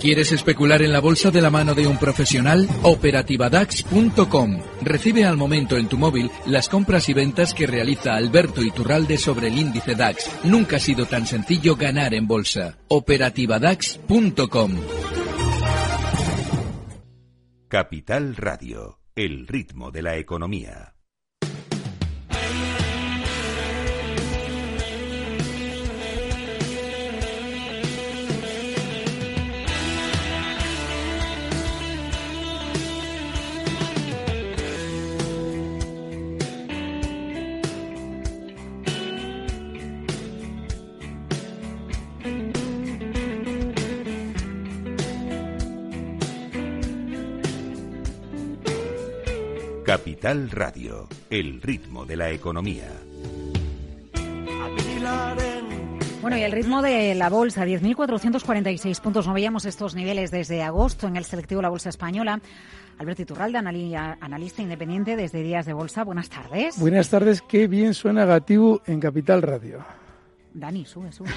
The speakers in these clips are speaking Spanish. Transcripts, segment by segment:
¿Quieres especular en la bolsa de la mano de un profesional? Operativadax.com. Recibe al momento en tu móvil las compras y ventas que realiza Alberto Iturralde sobre el índice DAX. Nunca ha sido tan sencillo ganar en bolsa. Operativadax.com. Capital Radio, el ritmo de la economía. Capital Radio, el ritmo de la economía. Bueno, y el ritmo de la bolsa, 10.446 puntos. No veíamos estos niveles desde agosto en el selectivo de la Bolsa Española. Alberto Iturralde, analista independiente desde Días de Bolsa. Buenas tardes. Buenas tardes. Qué bien suena Gatibu en Capital Radio. Dani, sube, sube.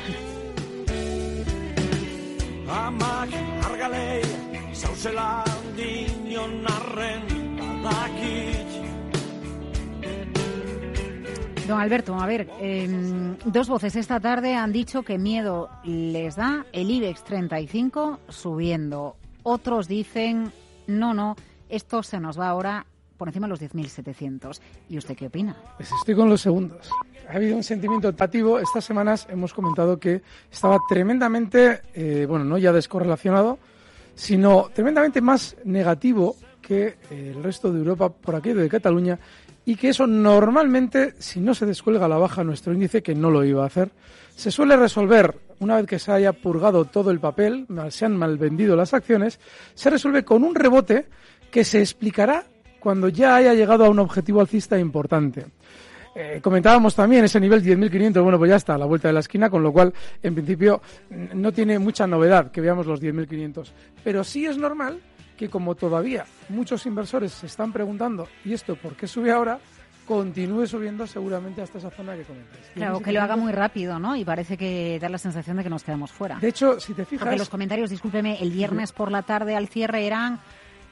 Don Alberto, a ver, em, dos voces esta tarde han dicho que miedo les da el IBEX 35 subiendo. Otros dicen, no, no, esto se nos va ahora por encima de los 10.700. ¿Y usted qué opina? Pues estoy con los segundos. Ha habido un sentimiento optativo. Estas semanas hemos comentado que estaba tremendamente, eh, bueno, no ya descorrelacionado, sino tremendamente más negativo que eh, el resto de Europa por aquello de Cataluña y que eso normalmente, si no se descuelga la baja nuestro índice, que no lo iba a hacer, se suele resolver una vez que se haya purgado todo el papel, se han mal vendido las acciones, se resuelve con un rebote que se explicará cuando ya haya llegado a un objetivo alcista importante. Eh, comentábamos también ese nivel 10.500, bueno, pues ya está a la vuelta de la esquina, con lo cual, en principio, no tiene mucha novedad que veamos los 10.500. Pero sí es normal que como todavía muchos inversores se están preguntando, ¿y esto por qué sube ahora? continúe subiendo seguramente hasta esa zona que comentas. Claro, que lo haga muy rápido, ¿no? Y parece que da la sensación de que nos quedamos fuera. De hecho, si te fijas... Porque los comentarios, discúlpeme, el viernes por la tarde al cierre eran,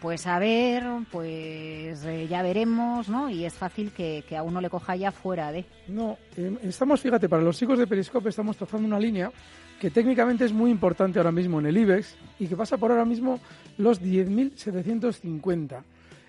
pues a ver, pues eh, ya veremos, ¿no? Y es fácil que, a uno le coja ya fuera de... No, em, estamos, fíjate, para los chicos de Periscope estamos trazando una línea que técnicamente es muy importante ahora mismo en el IBEX y que pasa por ahora mismo los 10.750.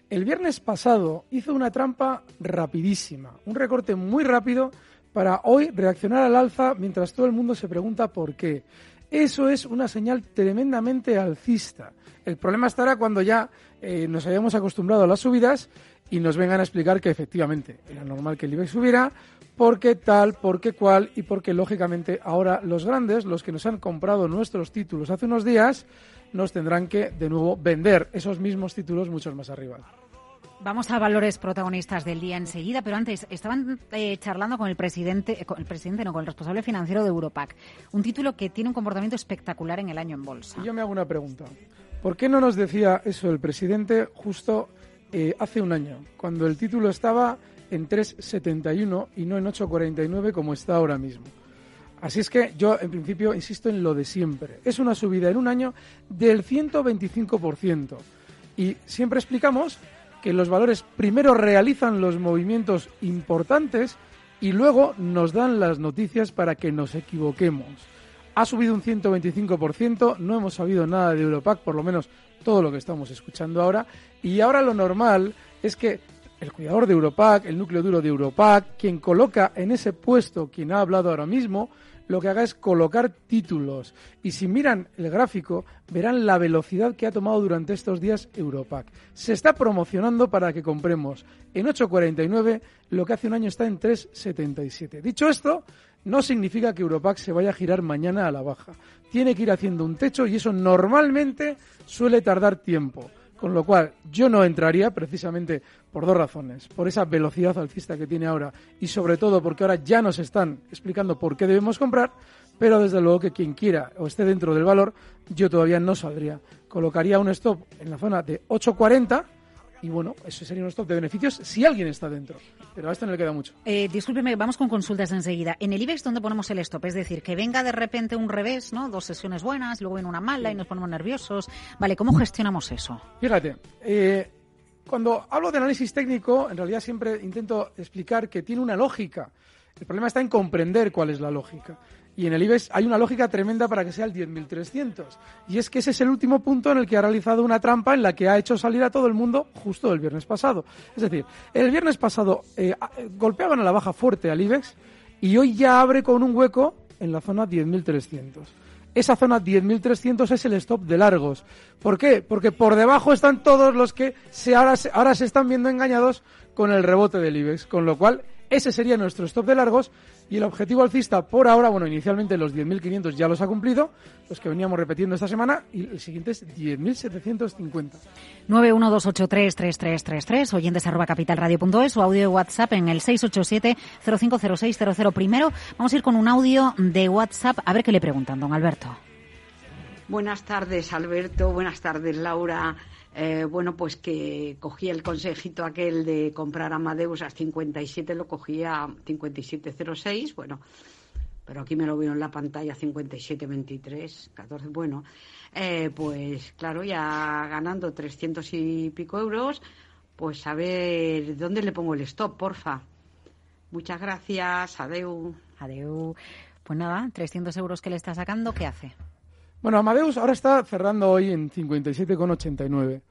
El viernes pasado hizo una trampa rapidísima, un recorte muy rápido para hoy reaccionar al alza mientras todo el mundo se pregunta por qué. Eso es una señal tremendamente alcista. El problema estará cuando ya eh, nos hayamos acostumbrado a las subidas y nos vengan a explicar que efectivamente era normal que el IBEX subiera, porque tal, porque cual y porque lógicamente ahora los grandes, los que nos han comprado nuestros títulos hace unos días, nos tendrán que de nuevo vender esos mismos títulos muchos más arriba. Vamos a valores protagonistas del día enseguida, pero antes estaban eh, charlando con el presidente, con el presidente, no, con el responsable financiero de Europac, un título que tiene un comportamiento espectacular en el año en bolsa. yo me hago una pregunta. ¿Por qué no nos decía eso el presidente justo eh, hace un año, cuando el título estaba en 3,71 y no en 8,49 como está ahora mismo. Así es que yo, en principio, insisto en lo de siempre. Es una subida en un año del 125%. Y siempre explicamos que los valores primero realizan los movimientos importantes y luego nos dan las noticias para que nos equivoquemos. Ha subido un 125%, no hemos sabido nada de Europac, por lo menos todo lo que estamos escuchando ahora, y ahora lo normal es que el cuidador de Europac, el núcleo duro de Europac, quien coloca en ese puesto, quien ha hablado ahora mismo, lo que haga es colocar títulos. Y si miran el gráfico, verán la velocidad que ha tomado durante estos días Europac. Se está promocionando para que compremos en 8.49 lo que hace un año está en 3.77. Dicho esto, no significa que Europac se vaya a girar mañana a la baja. Tiene que ir haciendo un techo y eso normalmente suele tardar tiempo. Con lo cual, yo no entraría precisamente por dos razones. Por esa velocidad alcista que tiene ahora y sobre todo porque ahora ya nos están explicando por qué debemos comprar, pero desde luego que quien quiera o esté dentro del valor, yo todavía no saldría. Colocaría un stop en la zona de 8.40 y bueno, eso sería un stop de beneficios si alguien está dentro. Pero a esto no le queda mucho. Eh, discúlpeme, vamos con consultas enseguida. En el IBEX, ¿dónde ponemos el stop? Es decir, que venga de repente un revés, ¿no? Dos sesiones buenas, luego viene una mala y nos ponemos nerviosos. Vale, ¿cómo gestionamos eso? Fíjate, eh, cuando hablo de análisis técnico, en realidad siempre intento explicar que tiene una lógica. El problema está en comprender cuál es la lógica. Y en el IBEX hay una lógica tremenda para que sea el 10.300. Y es que ese es el último punto en el que ha realizado una trampa en la que ha hecho salir a todo el mundo justo el viernes pasado. Es decir, el viernes pasado eh, golpeaban a la baja fuerte al IBEX y hoy ya abre con un hueco en la zona 10.300. Esa zona 10.300 es el stop de largos. ¿Por qué? Porque por debajo están todos los que se ahora, ahora se están viendo engañados con el rebote del IBEX. Con lo cual, ese sería nuestro stop de largos y el objetivo alcista por ahora, bueno, inicialmente los 10.500 ya los ha cumplido, los que veníamos repitiendo esta semana, y el siguiente es 10.750. 912833333, oyentes arroba capitalradio.es o audio de WhatsApp en el 687-050600. Primero, vamos a ir con un audio de WhatsApp a ver qué le preguntan, don Alberto. Buenas tardes, Alberto. Buenas tardes, Laura. Eh, bueno, pues que cogí el consejito aquel de comprar Amadeus a 57, lo cogía a 57.06, bueno, pero aquí me lo veo en la pantalla 57.23, 14, bueno, eh, pues claro, ya ganando 300 y pico euros, pues a ver dónde le pongo el stop, porfa. Muchas gracias, adeu. Adeu. Pues nada, 300 euros que le está sacando, ¿qué hace? Bueno, Amadeus ahora está cerrando hoy en 57,89.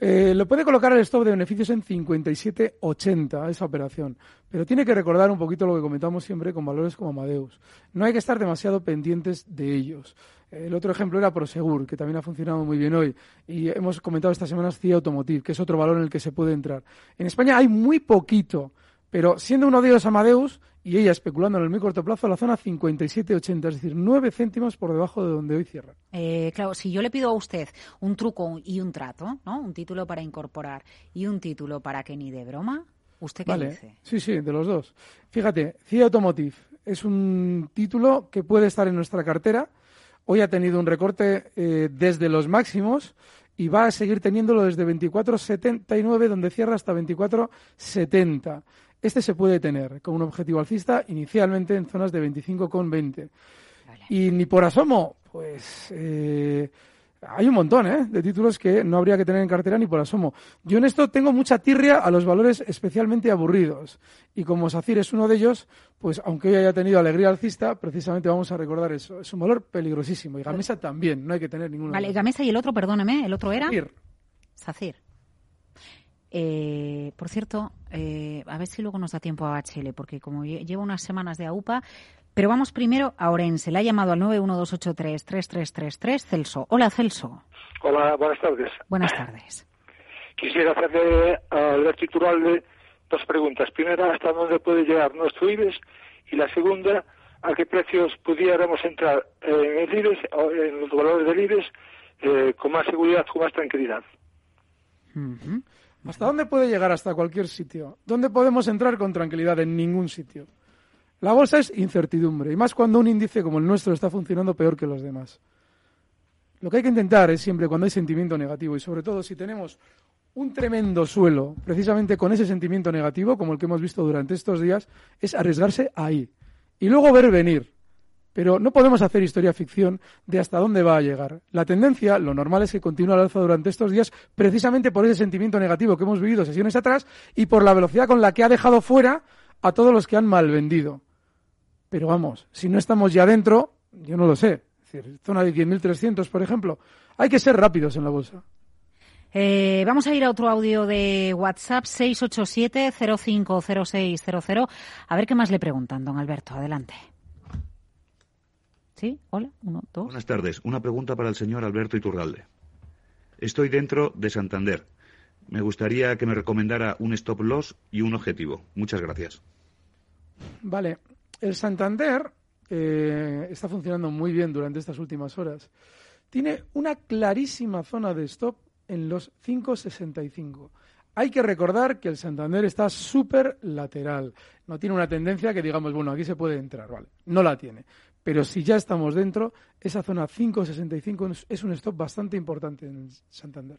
Eh, lo puede colocar el stop de beneficios en 57,80 esa operación, pero tiene que recordar un poquito lo que comentamos siempre con valores como Amadeus. No hay que estar demasiado pendientes de ellos. El otro ejemplo era Prosegur, que también ha funcionado muy bien hoy. Y hemos comentado esta semana CIA Automotive, que es otro valor en el que se puede entrar. En España hay muy poquito, pero siendo uno de ellos Amadeus, y ella especulando en el muy corto plazo la zona 57,80, es decir, 9 céntimos por debajo de donde hoy cierra. Eh, claro, si yo le pido a usted un truco y un trato, ¿no? Un título para incorporar y un título para que ni de broma, ¿usted qué vale. dice? Sí, sí, de los dos. Fíjate, CIA Automotive es un título que puede estar en nuestra cartera. Hoy ha tenido un recorte eh, desde los máximos y va a seguir teniéndolo desde 24,79, donde cierra hasta 24,70. Este se puede tener con un objetivo alcista inicialmente en zonas de 25,20. Y ni por asomo, pues eh, hay un montón ¿eh? de títulos que no habría que tener en cartera ni por asomo. Yo en esto tengo mucha tirria a los valores especialmente aburridos. Y como SACIR es uno de ellos, pues aunque hoy haya tenido alegría alcista, precisamente vamos a recordar eso. Es un valor peligrosísimo. Y Gamesa también, no hay que tener ninguna. Vale, Gamesa y el otro, perdóneme, el otro era. SACIR. SACIR. Eh, por cierto, eh, a ver si luego nos da tiempo a HL, porque como llevo unas semanas de AUPA, pero vamos primero a Orense. Le ha llamado al 912833333 Celso. Hola, Celso. Hola, buenas tardes. Buenas tardes. Quisiera hacerle al Iturralde dos preguntas. Primera, ¿hasta dónde puede llegar nuestro IBEX? Y la segunda, ¿a qué precios pudiéramos entrar en el IBEX, en los valores del IBEX, eh, con más seguridad, con más tranquilidad? ¿Hasta dónde puede llegar? Hasta cualquier sitio. ¿Dónde podemos entrar con tranquilidad? En ningún sitio. La bolsa es incertidumbre, y más cuando un índice como el nuestro está funcionando peor que los demás. Lo que hay que intentar es siempre cuando hay sentimiento negativo, y sobre todo si tenemos un tremendo suelo, precisamente con ese sentimiento negativo, como el que hemos visto durante estos días, es arriesgarse ahí. Y luego ver venir. Pero no podemos hacer historia ficción de hasta dónde va a llegar. La tendencia, lo normal es que continúe al alza durante estos días, precisamente por ese sentimiento negativo que hemos vivido sesiones atrás y por la velocidad con la que ha dejado fuera a todos los que han mal vendido. Pero vamos, si no estamos ya dentro, yo no lo sé. Es decir, zona de 10.300, por ejemplo. Hay que ser rápidos en la bolsa. Eh, vamos a ir a otro audio de WhatsApp 687-050600. A ver qué más le preguntan, don Alberto. Adelante. Sí, hola, uno, dos. Buenas tardes. Una pregunta para el señor Alberto Iturralde. Estoy dentro de Santander. Me gustaría que me recomendara un stop loss y un objetivo. Muchas gracias. Vale. El Santander eh, está funcionando muy bien durante estas últimas horas. Tiene una clarísima zona de stop en los 5,65. Hay que recordar que el Santander está súper lateral. No tiene una tendencia que digamos, bueno, aquí se puede entrar, ¿vale? No la tiene pero si ya estamos dentro, esa zona 5,65 es un stop bastante importante en Santander.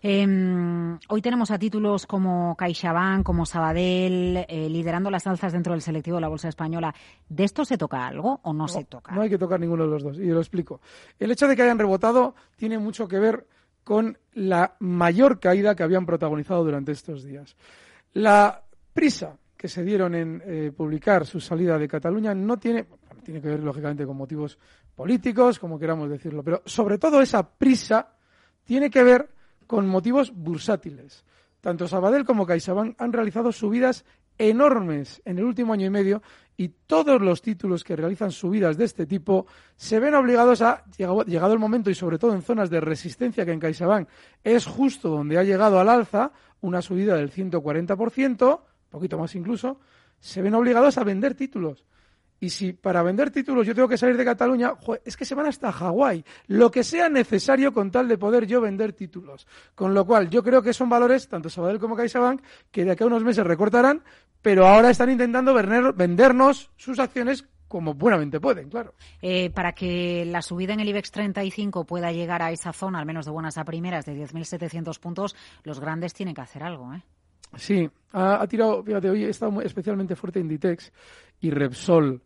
Em, hoy tenemos a títulos como CaixaBank, como Sabadell, eh, liderando las alzas dentro del selectivo de la Bolsa Española. ¿De esto se toca algo o no, se toca? No hay que tocar ninguno de los dos, y lo explico. El hecho de que hayan rebotado tiene mucho que ver con la mayor caída que habían protagonizado durante estos días. La prisa que se dieron en eh, publicar su salida de Cataluña no tiene, tiene que ver lógicamente con motivos políticos, como queramos decirlo, pero sobre todo esa prisa tiene que ver con motivos bursátiles. Tanto Sabadell como CaixaBank han realizado subidas enormes en el último año y medio y todos los títulos que realizan subidas de este tipo se ven obligados a, llegado el momento y sobre todo en zonas de resistencia que en CaixaBank es justo donde ha llegado al alza, una subida del 140%, poquito más incluso, se ven obligados a vender títulos. Y si para vender títulos yo tengo que salir de Cataluña, es que se van hasta Hawái. Lo que sea necesario con tal de poder yo vender títulos. Con lo cual, yo creo que son valores, tanto Sabadell como CaixaBank, que de aquí a unos meses recortarán, pero ahora están intentando vendernos sus acciones como buenamente pueden, claro. Eh, para que la subida en el IBEX 35 pueda llegar a esa zona, al menos de buenas a primeras, de 10.700 puntos, los grandes tienen que hacer algo, ¿eh? Sí, ha, tirado, fíjate, hoy está especialmente fuerte Inditex y Repsol.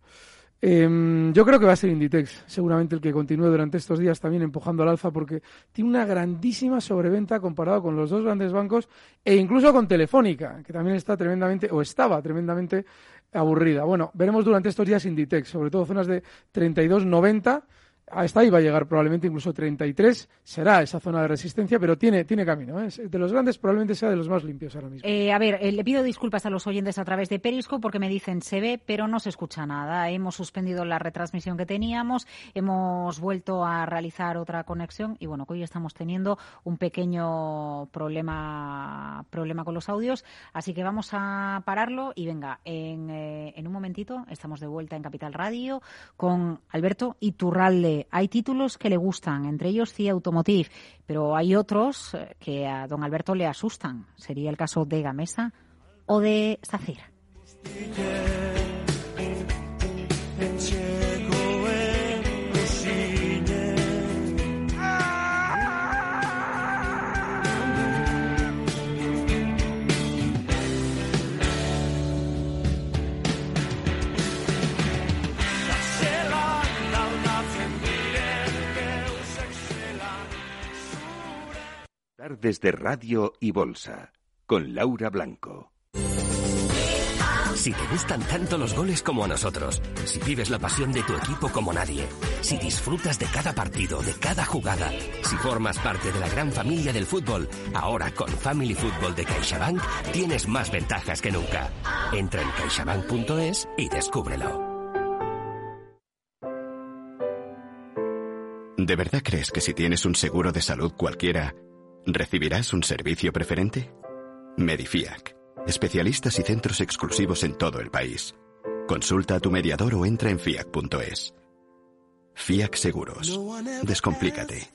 Em, yo creo que va a ser Inditex, seguramente el que continúe durante estos días también empujando al alza, porque tiene una grandísima sobreventa comparado con los dos grandes bancos e incluso con Telefónica, que también está tremendamente, o estaba tremendamente aburrida. Bueno, veremos durante estos días Inditex, sobre todo zonas de 32,90 hasta ahí va a llegar probablemente incluso 33, será esa zona de resistencia, pero tiene, tiene camino. ¿eh? De los grandes probablemente sea de los más limpios ahora mismo. Eh, a ver, eh, le pido disculpas a los oyentes a través de Perisco porque me dicen se ve, pero no se escucha nada. Hemos suspendido la retransmisión que teníamos, hemos vuelto a realizar otra conexión y bueno, hoy estamos teniendo un pequeño problema, problema con los audios, así que vamos a pararlo y venga, en, en un momentito estamos de vuelta en Capital Radio con Alberto Iturralde hay títulos que le gustan, entre ellos CIA Automotive, pero hay otros eh, que a don Alberto le asustan. Sería el caso de Gamesa o de SACIR. Desde Radio y Bolsa, con Laura Blanco. Si te gustan tanto los goles como a nosotros, si vives la pasión de tu equipo como nadie, si disfrutas de cada partido, de cada jugada, si formas parte de la gran familia del fútbol, ahora con Family Football de CaixaBank tienes más ventajas que nunca. Entra en caixabank.es y descúbrelo. ¿De verdad crees que si tienes un seguro de salud cualquiera, ¿Recibirás un servicio preferente? Medifiac. Especialistas y centros exclusivos en todo el país. Consulta a tu mediador o entra en fiac.es. Fiac Seguros. Descomplícate.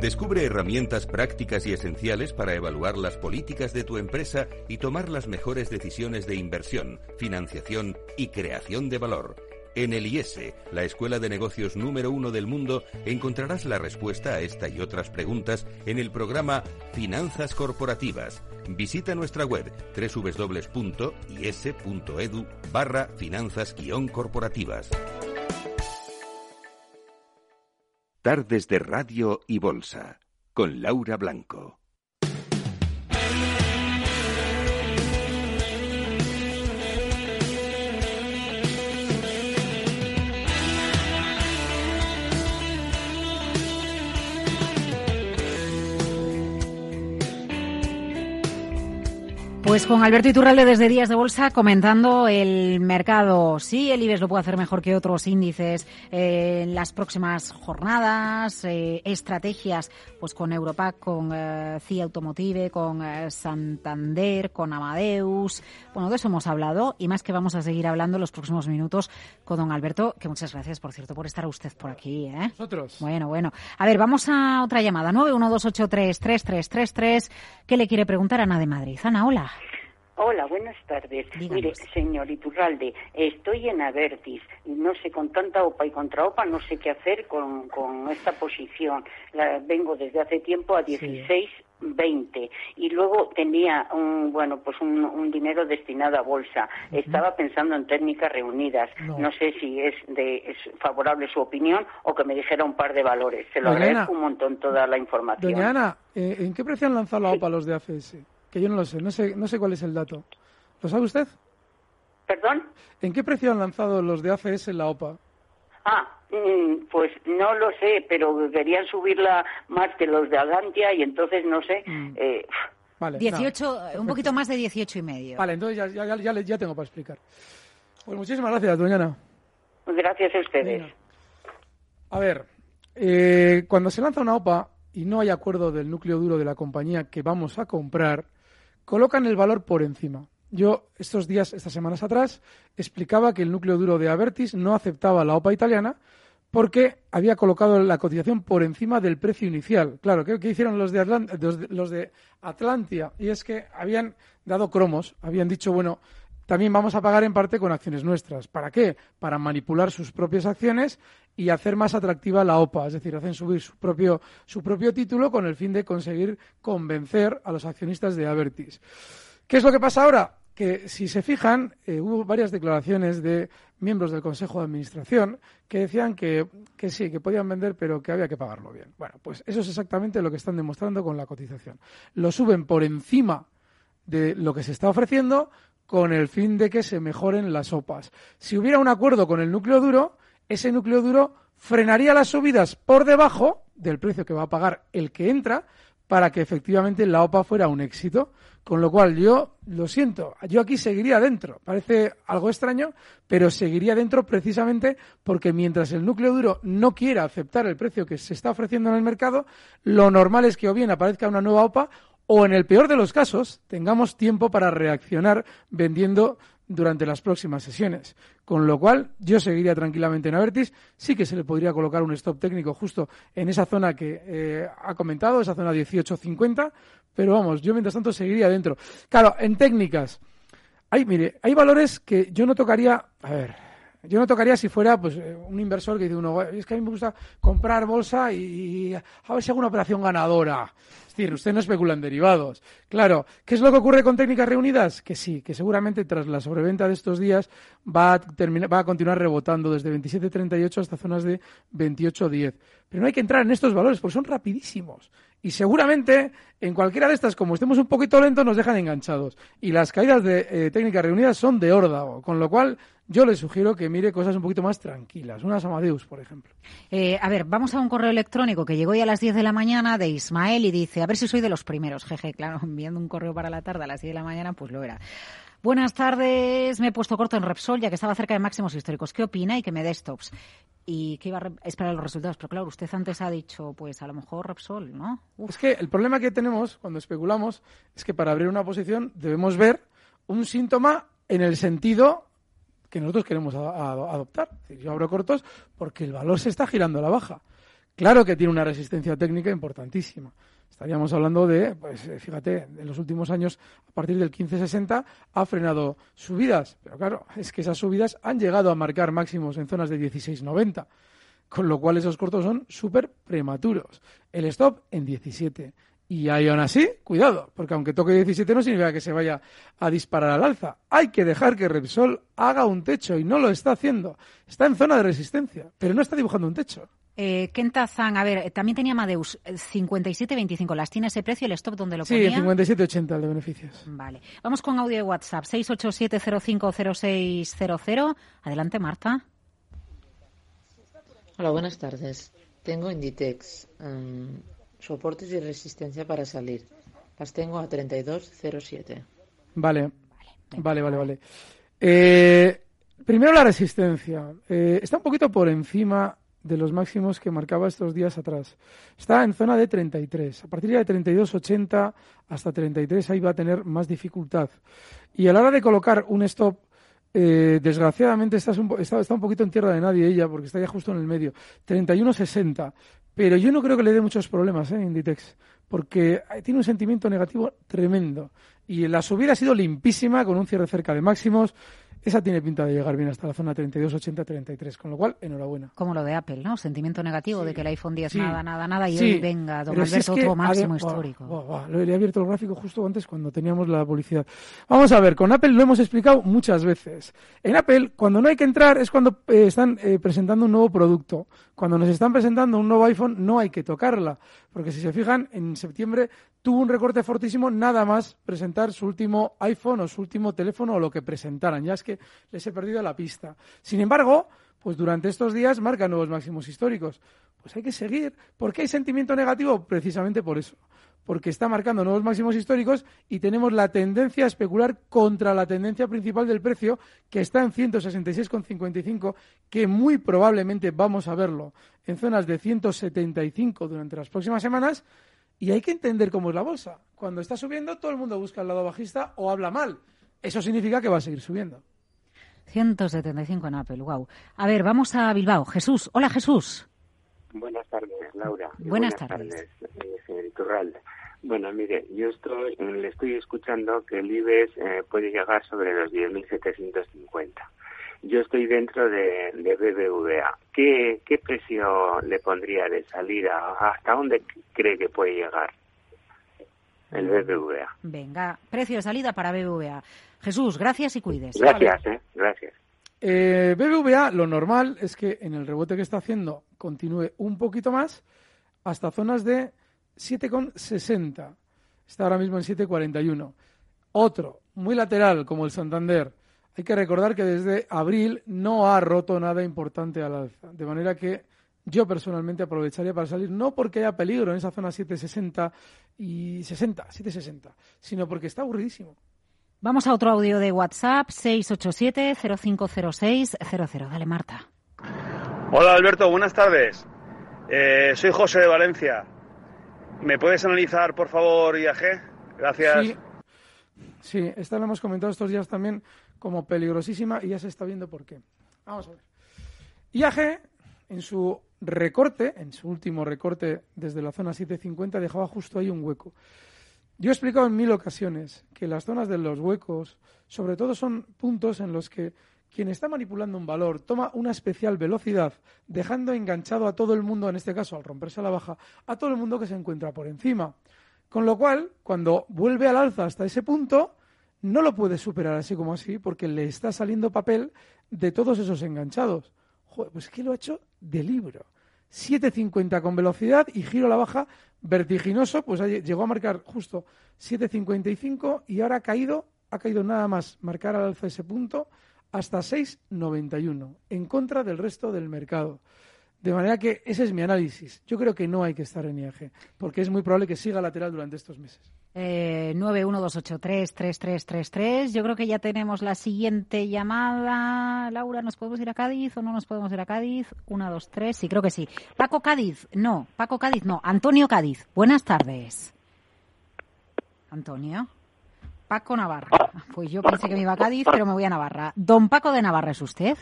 Descubre herramientas prácticas y esenciales para evaluar las políticas de tu empresa y tomar las mejores decisiones de inversión, financiación y creación de valor. En el IES, la escuela de negocios número uno del mundo, encontrarás la respuesta a esta y otras preguntas en el programa Finanzas Corporativas. Visita nuestra web www.ies.edu barra finanzas-corporativas. Tardes de Radio y Bolsa, con Laura Blanco. Pues con Alberto Iturralde desde Días de Bolsa comentando el mercado. Sí, el IBEX lo puede hacer mejor que otros índices eh, en las próximas jornadas, eh, estrategias pues con Europac, con eh, CIA Automotive, con Santander, con Amadeus. Bueno, de eso hemos hablado y más que vamos a seguir hablando en los próximos minutos con don Alberto, que muchas gracias, por cierto, por estar usted por aquí. ¿eh? Nosotros. Bueno, bueno. A ver, vamos a otra llamada. 912833333. ¿Qué le quiere preguntar a Ana de Madrid? Ana, hola. Hola, buenas tardes. Mire, señor Iturralde, estoy en Avertis. No sé, con tanta OPA y contra OPA, no sé qué hacer con, con esta posición. La, vengo desde hace tiempo a 16 20 y luego tenía un bueno pues un, dinero destinado a bolsa. Estaba pensando en técnicas reunidas. No, sé si es de es favorable su opinión o que me dijera un par de valores. Se lo agradezco un montón toda la información. Doña Ana eh, ¿en qué precio han lanzado la OPA los de ACS? Que yo no lo sé no sé no sé cuál es el dato ¿lo sabe usted? ¿Perdón? ¿en qué precio han lanzado los de ACS la OPA? ah Mm, pues no lo sé, pero querían subirla más que los de Agantia y entonces no sé. Mm. Eh, vale, 18, un poquito más de 18 y medio. Vale, entonces ya, ya, ya, ya tengo para explicar. Pues muchísimas gracias, doña Ana. Gracias a ustedes. A ver, eh, cuando se lanza una OPA y no hay acuerdo del núcleo duro de la compañía que vamos a comprar, colocan el valor por encima. Yo estos días, estas semanas atrás, explicaba que el núcleo duro de Avertis no aceptaba la OPA italiana porque había colocado la cotización por encima del precio inicial. Claro, ¿qué, hicieron los de, los de Atlantia? Y es que habían dado cromos, habían dicho, bueno, también vamos a pagar en parte con acciones nuestras. ¿Para qué? Para manipular sus propias acciones y hacer más atractiva la OPA, es decir, hacen subir su propio, su propio título con el fin de conseguir convencer a los accionistas de Avertis. ¿Qué es lo que pasa ahora? que si se fijan, eh, hubo varias declaraciones de miembros del Consejo de Administración que decían que, que, sí, que podían vender, pero que había que pagarlo bien. Bueno, pues eso es exactamente lo que están demostrando con la cotización. Lo suben por encima de lo que se está ofreciendo con el fin de que se mejoren las OPAs. Si hubiera un acuerdo con el núcleo duro, ese núcleo duro frenaría las subidas por debajo del precio que va a pagar el que entra para que efectivamente la OPA fuera un éxito. Con lo cual, yo lo siento, yo aquí seguiría dentro. Parece algo extraño, pero seguiría dentro precisamente porque mientras el núcleo duro no quiera aceptar el precio que se está ofreciendo en el mercado, lo normal es que o bien aparezca una nueva OPA o, en el peor de los casos, tengamos tiempo para reaccionar vendiendo durante las próximas sesiones. Con lo cual, yo seguiría tranquilamente en Avertis. Sí que se le podría colocar un stop técnico justo en esa zona que eh, ha comentado, esa zona 18.50, pero vamos, yo mientras tanto seguiría dentro. Claro, en técnicas, hay, mire, hay valores que yo no tocaría. A ver, yo no tocaría si fuera pues eh, un inversor que dice uno, es que a mí me gusta comprar bolsa y, a ver si hago una operación ganadora. Es decir, usted no especula en derivados. Claro, ¿qué es lo que ocurre con técnicas reunidas? Que sí, que seguramente tras la sobreventa de estos días va a, terminar, va a continuar rebotando desde 27.38 hasta zonas de 28.10. Pero no hay que entrar en estos valores porque son rapidísimos. Y seguramente en cualquiera de estas, como estemos un poquito lentos, nos dejan enganchados. Y las caídas de eh, técnicas reunidas son de órdago, con lo cual yo le sugiero que mire cosas un poquito más tranquilas. Unas Amadeus, por ejemplo. Eh, a ver, vamos a un correo electrónico que llegó hoy a las 10 de la mañana de Ismael y dice, a ver si soy de los primeros. Jeje, claro, enviando un correo para la tarde a las 10 de la mañana, pues lo era. Buenas tardes. Me he puesto corto en Repsol, ya que estaba cerca de máximos históricos. ¿Qué opina y que me dé stops? Y que iba a esperar los resultados. Pero claro, usted antes ha dicho, pues a lo mejor Repsol, ¿no? Es que el problema que tenemos cuando especulamos es que para abrir una posición debemos ver un síntoma en el sentido que nosotros queremos adoptar. Yo abro cortos porque el valor se está girando a la baja. Claro que tiene una resistencia técnica importantísima. Estaríamos hablando de, pues eh, fíjate, en los últimos años, a partir del 1560, ha frenado subidas. Pero claro, es que esas subidas han llegado a marcar máximos en zonas de 16,90. Con lo cual esos cortos son súper prematuros. El stop en 17. Y ahí aún así, cuidado, porque aunque toque 17 no significa que se vaya a disparar al alza. Hay que dejar que Repsol haga un techo y no lo está haciendo. Está en zona de resistencia, pero no está dibujando un techo. Eh, Kenta-san, a ver, también tenía Amadeus 57.25. ¿Las tiene ese precio? ¿El stop donde lo ponía? Sí, 57.80 el de beneficios. Vale. Vamos con audio de WhatsApp. 687050600. Adelante, Marta. Hola, buenas tardes. Tengo Inditex. Um, soportes y resistencia para salir. Las tengo a 32.07. Vale. Vale, vale, vale. Eh, primero la resistencia. Eh, está un poquito por encima de los máximos que marcaba estos días atrás. Está en zona de 33. A partir de 32,80 hasta 33 ahí va a tener más dificultad. Y a la hora de colocar un stop, eh, desgraciadamente está un, está, un poquito en tierra de nadie ella, porque está ya justo en el medio. 31,60. Pero yo no creo que le dé muchos problemas ¿eh? Inditex, porque tiene un sentimiento negativo tremendo. Y la subida ha sido limpísima, con un cierre cerca de máximos. Esa tiene pinta de llegar bien hasta la zona 32-80-33, con lo cual, enhorabuena. Como lo de Apple, ¿no? Sentimiento negativo de que el iPhone 10 nada, nada, nada, y hoy venga, don Alberto, otro máximo histórico. lo he abierto el gráfico justo antes cuando teníamos la publicidad. Vamos a ver, con Apple lo hemos explicado muchas veces. En Apple, cuando no hay que entrar es cuando eh, están eh, presentando un nuevo producto. Cuando nos están presentando un nuevo iPhone, no hay que tocarla. Porque si se fijan, en septiembre tuvo un recorte fortísimo nada más presentar su último iPhone o su último teléfono o lo que presentaran. Ya es que les he perdido la pista. Sin embargo, pues durante estos días marca nuevos máximos históricos. Pues hay que seguir. ¿Por qué hay sentimiento negativo? Precisamente por eso. Porque está marcando nuevos máximos históricos y tenemos la tendencia a especular contra la tendencia principal del precio, que está en 166,55, que muy probablemente vamos a verlo en zonas de 175 durante las próximas semanas y hay que entender cómo es la bolsa. Cuando está subiendo, todo el mundo busca el lado bajista o habla mal. Eso significa que va a seguir subiendo. 175 en Apple, wow. A ver, vamos a Bilbao. Jesús, hola Jesús. Buenas tardes, Laura. Buenas, tardes. tardes señor Iturralde. Bueno, mire, yo estoy, le estoy escuchando que el IBEX eh, puede llegar sobre los 10.750 yo estoy dentro de, BBVA. ¿Qué, ¿Qué precio le pondría de salida? ¿Hasta dónde cree que puede llegar el BBVA? Venga, precio de salida para BBVA. Jesús, gracias y cuides. Gracias, eh, gracias. Eh, BBVA, lo normal es que en el rebote que está haciendo continúe un poquito más hasta zonas de 7,60. Está ahora mismo en 7,41. Otro, muy lateral, como el Santander, hay que recordar que desde abril no ha roto nada importante al alza, de manera que yo personalmente aprovecharía para salir, no porque haya peligro en esa zona 760 y 60, 760, sino porque está aburridísimo. Vamos a otro audio de WhatsApp, 687-0506-00. Dale, Marta. Hola, Alberto, buenas tardes. Eh, soy José de Valencia. ¿Me puedes analizar, por favor, IAG? Gracias. Sí, sí esta lo hemos comentado estos días también como peligrosísima y ya se está viendo por qué. Vamos a ver. IAG, en su recorte, en su último recorte desde la zona 750, dejaba justo ahí un hueco. Yo he explicado en mil ocasiones que las zonas de los huecos, sobre todo, son puntos en los que quien está manipulando un valor toma una especial velocidad, dejando enganchado a todo el mundo, en este caso al romperse a la baja, a todo el mundo que se encuentra por encima. Con lo cual, cuando vuelve al alza hasta ese punto, no lo puede superar así como así porque le está saliendo papel de todos esos enganchados. Joder, pues que lo ha hecho de libro. 7.50 con velocidad y giro a la baja vertiginoso, pues llegó a marcar justo 7.55 y ahora ha caído, ha caído nada más marcar al alza ese punto hasta 6.91 en contra del resto del mercado. De manera que ese es mi análisis. Yo creo que no hay que estar en IAG, porque es muy probable que siga lateral durante estos meses. Eh, 912833333. Yo creo que ya tenemos la siguiente llamada. Laura, ¿nos podemos ir a Cádiz o no nos podemos ir a Cádiz? Una, dos, tres. Sí, creo que sí. Paco Cádiz, no. Paco Cádiz, no. Antonio Cádiz. Buenas tardes. Antonio. Paco Navarra. Pues yo pensé que me iba a Cádiz, pero me voy a Navarra. Don Paco de Navarra, ¿es usted?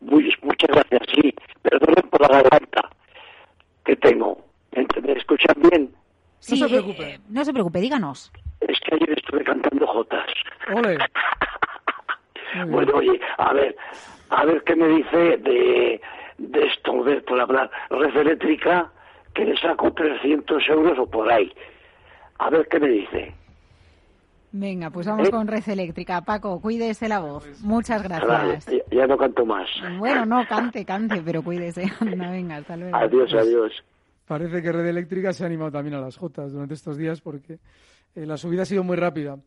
muchas gracias, sí. Perdón por la garganta que tengo. ¿Me escuchan bien? Sí, no se preocupe. Eh, no se preocupe, díganos. Es que ayer estuve cantando jotas. Ole. bueno, oye, a ver, a ver qué me dice de, de esto, de, por hablar, red eléctrica, que le saco 300 euros o por ahí. A ver qué me dice. Venga, pues vamos ¿Eh? con Red Eléctrica. Paco, cuídese la voz. Muchas gracias. ya, no canto más. Bueno, no, cante, cante, pero cuídese. venga, hasta luego. Adiós, pues adiós. Parece que Red Eléctrica se ha animado también a las Jotas durante estos días porque eh, la subida ha sido muy rápida.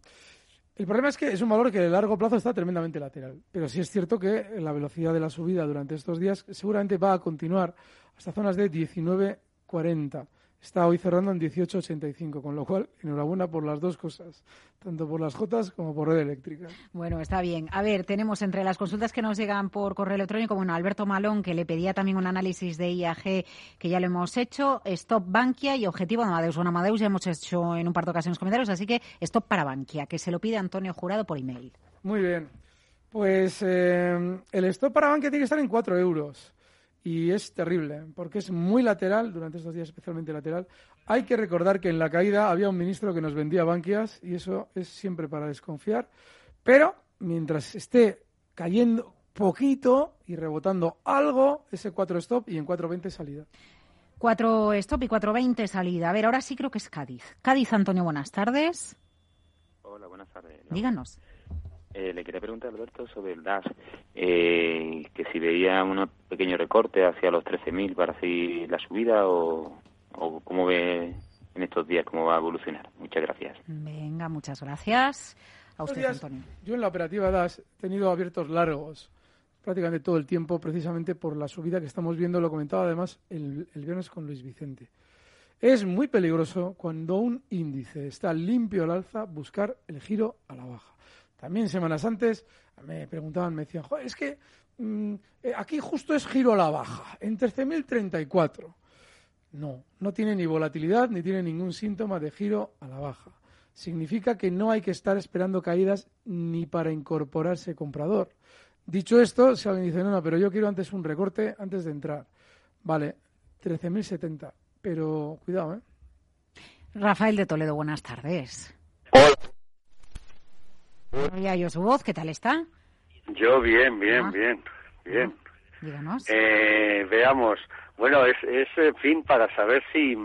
El problema es que es un valor que a largo plazo está tremendamente lateral. Pero sí es cierto que la velocidad de la subida durante estos días seguramente va a continuar hasta zonas de 19.40 está hoy cerrando en 18,85, con lo cual enhorabuena por las dos cosas, tanto por las Jotas como por red eléctrica. Bueno, está bien. A ver, tenemos entre las consultas que nos llegan por correo electrónico, bueno, Alberto Malón, que le pedía también un análisis de IAG, que ya lo hemos hecho, Stop Bankia y Objetivo de Amadeus. Bueno, Amadeus ya hemos hecho en un par de ocasiones comentarios, así que Stop para Bankia, que se lo pide Antonio Jurado por email. Muy bien. Pues eh, el stop para Bankia tiene que estar en 4 euros. Y es terrible, porque es muy lateral, durante estos días especialmente lateral. Hay que recordar que en la caída había un ministro que nos vendía banquias y eso es siempre para desconfiar, pero mientras esté cayendo poquito y rebotando algo, ese 4 stop y en 4.20 salida. 4 stop y 4.20 salida. A ver, ahora sí creo que es Cádiz. Cádiz, Antonio, buenas tardes. Hola, buenas tardes. Díganos. Eh, le quería preguntar, Alberto, sobre el DAS, eh, que si veía un pequeño recorte hacia los 13.000 para seguir la subida o, o cómo ve en estos días cómo va a evolucionar. Muchas gracias. Venga, muchas gracias. A usted, Antonio. Yo en la operativa DAS he tenido abiertos largos prácticamente todo el tiempo, precisamente por la subida que estamos viendo, lo comentaba además el, el viernes con Luis Vicente. Es muy peligroso cuando un índice está limpio al alza buscar el giro a la baja. También semanas antes me preguntaban, me decían, es que mm, eh, aquí justo es giro a la baja, en 13.034. No, no tiene ni volatilidad ni tiene ningún síntoma de giro a la baja. Significa que no hay que estar esperando caídas ni para incorporarse comprador. Dicho esto, si alguien dice, no, no, pero yo quiero antes un recorte antes de entrar. Vale, 13.070. Pero cuidado, ¿eh? Rafael de Toledo, buenas tardes. Hola. Yo su voz, ¿qué tal está? Yo bien, bien, ah. bien, bien. Díganos. Eh, veamos, bueno, es, es, en fin, para saber si,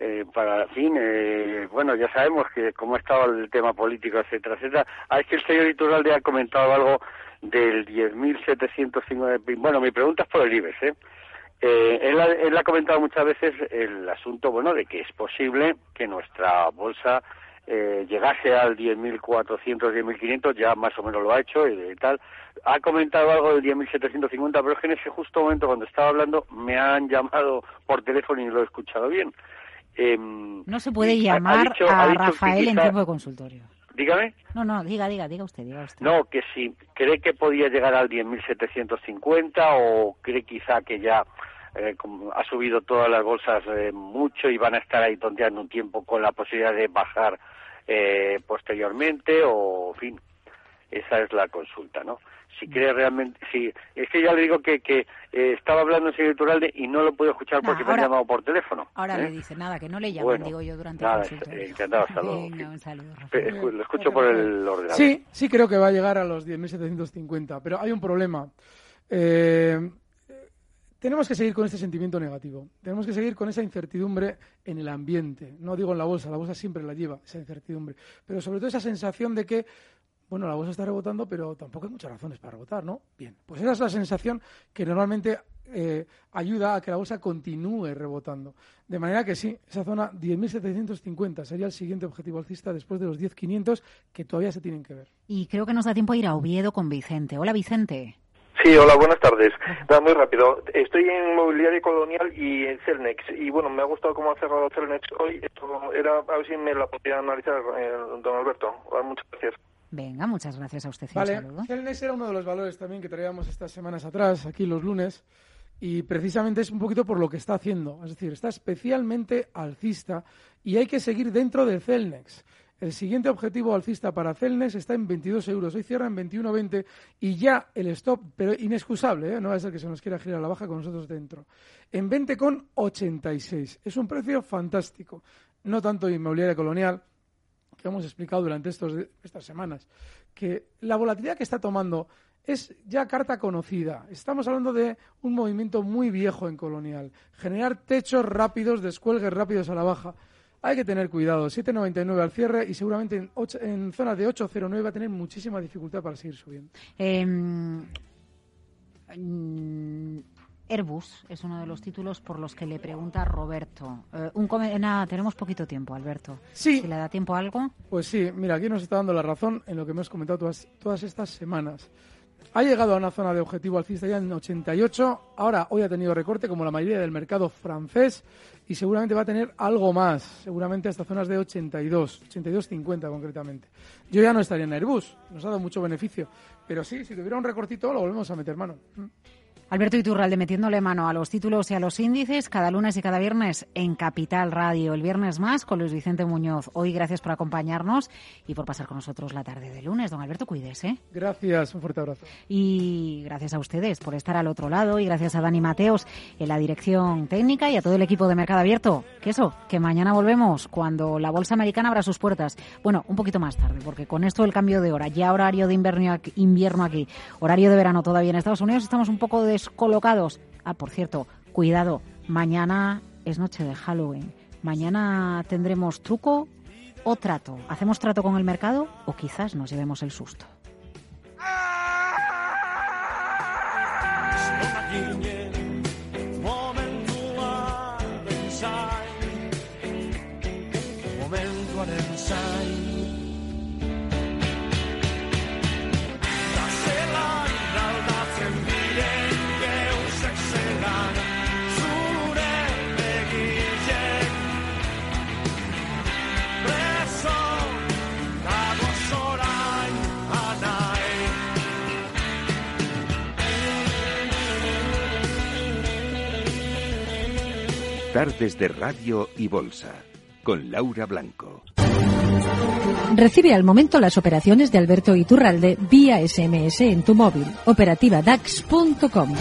eh, para fin, eh, bueno, ya sabemos que cómo estaba el tema político, etcétera, etcétera. Ah, es que el señor Iturralde ha comentado algo del 10.750. Bueno, mi pregunta es por el IBEX, ¿eh? Eh, él, ha, él, ha, comentado muchas veces el asunto, bueno, de que es posible que nuestra bolsa eh, llegase al 10.400, 10.500, ya más o menos lo ha hecho y, tal. Ha comentado algo del 10.750, pero es que en ese justo momento cuando estaba hablando me han llamado por teléfono y lo he escuchado bien. Eh, no se puede llamar dicho, a Rafael en tiempo de consultorio. Dígame. No, no, diga, diga, diga usted, diga usted. No, que si cree que podía llegar al 10.750 o cree quizá que ya eh, ha subido todas las bolsas eh, mucho y van a estar ahí tonteando un tiempo con la posibilidad de bajar eh, posteriormente o, en fin, esa es la consulta, ¿no? Si cree realmente, si es que ya le digo que, que eh, estaba hablando en serio y no lo puedo escuchar porque me han llamado por teléfono. Ahora ¿eh? le dice nada, que no le llamen, digo yo, durante nada, el eh, encantado, hasta luego. Venga, un saludo, Lo escucho por el ordenador. Sí, sí creo que va a llegar a los 10.750, pero hay un problema. Eh, tenemos que seguir con este sentimiento negativo. Tenemos que seguir con esa incertidumbre en el ambiente. No digo en la bolsa, la bolsa siempre la lleva, esa incertidumbre. Pero sobre todo esa sensación de que, bueno, la bolsa está rebotando, pero tampoco hay muchas razones para rebotar, ¿no? Bien, pues esa es la sensación que normalmente eh, ayuda a que la bolsa continúe rebotando. De manera que sí, esa zona 10.750 sería el siguiente objetivo alcista después de los 10.500 que todavía se tienen que ver. Y creo que nos da tiempo a ir a Oviedo con Vicente. Hola, Vicente. Sí, hola, buenas tardes. Nada, muy rápido. Estoy en Mobiliario Colonial y en Celnex. Y bueno, me ha gustado cómo ha cerrado Celnex hoy. Esto era, a ver si me la podía analizar, eh, don Alberto. Muchas gracias. Venga, muchas gracias a usted. Vale, Celnex era uno de los valores también que traíamos estas semanas atrás, aquí los lunes. Y precisamente es un poquito por lo que está haciendo. Es decir, está especialmente alcista y hay que seguir dentro de Celnex. El siguiente objetivo alcista para Celnes está en 22 euros. Hoy cierra en 21,20 y ya el stop, pero inexcusable, ¿eh? no va a ser que se nos quiera girar la baja con nosotros dentro. En 20,86. Es un precio fantástico. No tanto inmobiliaria colonial, que hemos explicado durante estos, estas semanas, que la volatilidad que está tomando es ya carta conocida. Estamos hablando de un movimiento muy viejo en colonial. Generar techos rápidos, descuelgues rápidos a la baja hay que tener cuidado. 7,99 al cierre y seguramente en, en zonas de 8,09 va a tener muchísima dificultad para seguir subiendo. Mm, Airbus es uno de los títulos por los que le pregunta Roberto. Eh, un nada, tenemos poquito tiempo, Alberto. Sí. Si le da tiempo a algo. Pues sí, mira, aquí nos está dando la razón en lo que hemos comentado todas, todas estas semanas. Ha llegado a una zona de objetivo alcista ya en 88. Ahora, hoy ha tenido recorte, como la mayoría del mercado francés, y seguramente va a tener algo más, seguramente hasta zonas de 82, 82.50 concretamente. Yo ya no estaría en Airbus, nos ha dado mucho beneficio, pero sí, si tuviera un recortito lo volvemos a meter mano. Alberto Iturralde metiéndole mano a los títulos y a los índices cada lunes y cada viernes en Capital Radio. El viernes más con Luis Vicente Muñoz. Hoy gracias por acompañarnos y por pasar con nosotros la tarde de lunes. Don Alberto, cuídese. Gracias, un fuerte abrazo. Y gracias a ustedes por estar al otro lado y gracias a Dani Mateos en la dirección técnica y a todo el equipo de Mercado Abierto. Que eso, que mañana volvemos cuando la bolsa americana abra sus puertas. Bueno, un poquito más tarde, porque con esto del cambio de hora, ya horario de invierno aquí, invierno aquí horario de verano todavía en Estados Unidos, estamos un poco de colocados. Ah, por cierto, cuidado, mañana es noche de Halloween. Mañana tendremos truco o trato. ¿Hacemos trato con el mercado o quizás nos llevemos el susto? Tardes de Radio y Bolsa, con Laura Blanco. Recibe al momento las operaciones de Alberto Iturralde vía SMS en tu móvil. Operativa DAX.com.